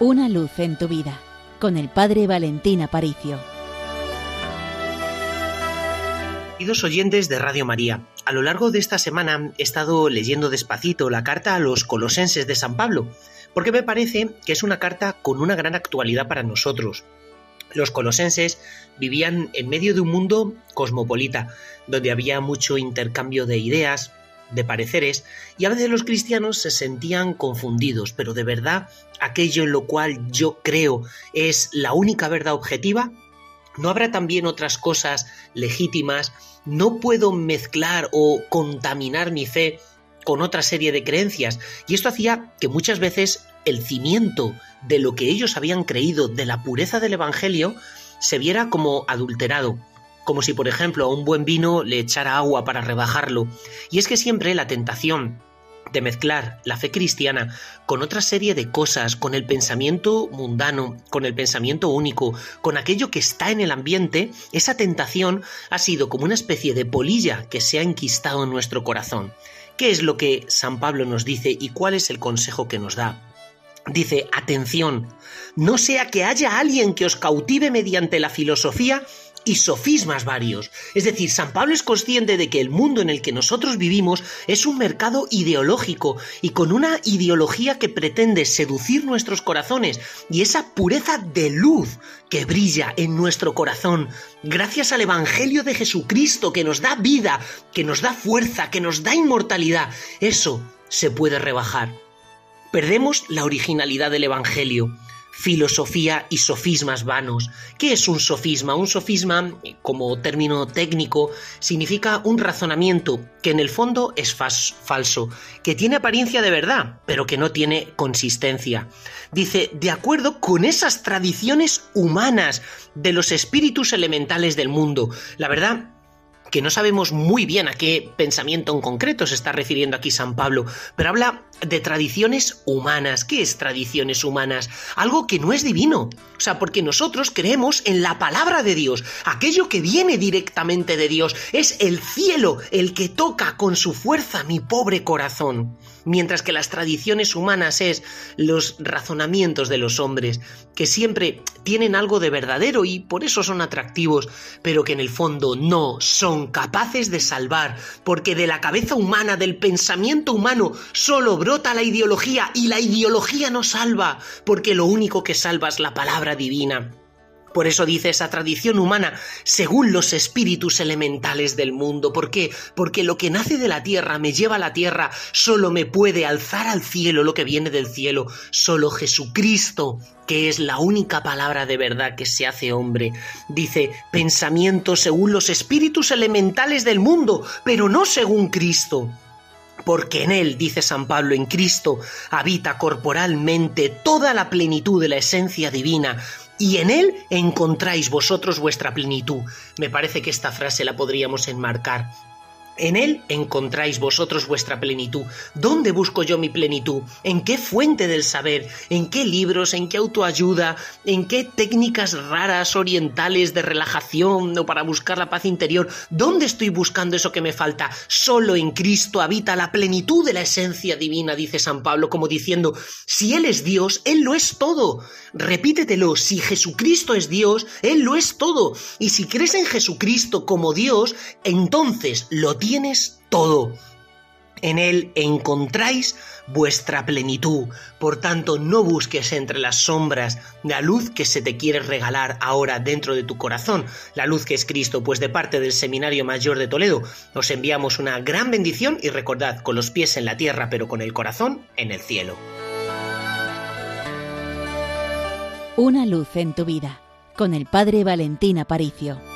Una luz en tu vida con el Padre Valentín Aparicio. Queridos oyentes de Radio María, a lo largo de esta semana he estado leyendo despacito la carta a los colosenses de San Pablo, porque me parece que es una carta con una gran actualidad para nosotros. Los colosenses vivían en medio de un mundo cosmopolita, donde había mucho intercambio de ideas, de pareceres, y a veces los cristianos se sentían confundidos, pero de verdad aquello en lo cual yo creo es la única verdad objetiva, ¿no habrá también otras cosas legítimas? ¿No puedo mezclar o contaminar mi fe con otra serie de creencias? Y esto hacía que muchas veces el cimiento de lo que ellos habían creído de la pureza del Evangelio se viera como adulterado como si por ejemplo a un buen vino le echara agua para rebajarlo. Y es que siempre la tentación de mezclar la fe cristiana con otra serie de cosas, con el pensamiento mundano, con el pensamiento único, con aquello que está en el ambiente, esa tentación ha sido como una especie de polilla que se ha enquistado en nuestro corazón. ¿Qué es lo que San Pablo nos dice y cuál es el consejo que nos da? Dice, atención, no sea que haya alguien que os cautive mediante la filosofía y sofismas varios. Es decir, San Pablo es consciente de que el mundo en el que nosotros vivimos es un mercado ideológico y con una ideología que pretende seducir nuestros corazones y esa pureza de luz que brilla en nuestro corazón gracias al Evangelio de Jesucristo que nos da vida, que nos da fuerza, que nos da inmortalidad, eso se puede rebajar. Perdemos la originalidad del Evangelio filosofía y sofismas vanos. ¿Qué es un sofisma? Un sofisma, como término técnico, significa un razonamiento que en el fondo es falso, que tiene apariencia de verdad, pero que no tiene consistencia. Dice, de acuerdo con esas tradiciones humanas de los espíritus elementales del mundo. La verdad que no sabemos muy bien a qué pensamiento en concreto se está refiriendo aquí San Pablo, pero habla de tradiciones humanas. ¿Qué es tradiciones humanas? Algo que no es divino. O sea, porque nosotros creemos en la palabra de Dios, aquello que viene directamente de Dios. Es el cielo el que toca con su fuerza mi pobre corazón. Mientras que las tradiciones humanas es los razonamientos de los hombres, que siempre tienen algo de verdadero y por eso son atractivos, pero que en el fondo no son capaces de salvar, porque de la cabeza humana, del pensamiento humano, solo brota la ideología y la ideología no salva, porque lo único que salva es la palabra divina. Por eso dice esa tradición humana, según los espíritus elementales del mundo. ¿Por qué? Porque lo que nace de la tierra me lleva a la tierra, solo me puede alzar al cielo lo que viene del cielo. Solo Jesucristo, que es la única palabra de verdad que se hace hombre. Dice, pensamiento según los espíritus elementales del mundo, pero no según Cristo porque en Él, dice San Pablo, en Cristo, habita corporalmente toda la plenitud de la esencia divina, y en Él encontráis vosotros vuestra plenitud. Me parece que esta frase la podríamos enmarcar. En Él encontráis vosotros vuestra plenitud. ¿Dónde busco yo mi plenitud? ¿En qué fuente del saber? ¿En qué libros? ¿En qué autoayuda? ¿En qué técnicas raras orientales de relajación o para buscar la paz interior? ¿Dónde estoy buscando eso que me falta? Solo en Cristo habita la plenitud de la esencia divina, dice San Pablo, como diciendo, si Él es Dios, Él lo es todo. Repítetelo, si Jesucristo es Dios, Él lo es todo. Y si crees en Jesucristo como Dios, entonces lo tienes todo. En Él encontráis vuestra plenitud. Por tanto, no busques entre las sombras la luz que se te quiere regalar ahora dentro de tu corazón, la luz que es Cristo, pues de parte del Seminario Mayor de Toledo os enviamos una gran bendición y recordad, con los pies en la tierra pero con el corazón en el cielo. Una luz en tu vida, con el Padre Valentín Aparicio.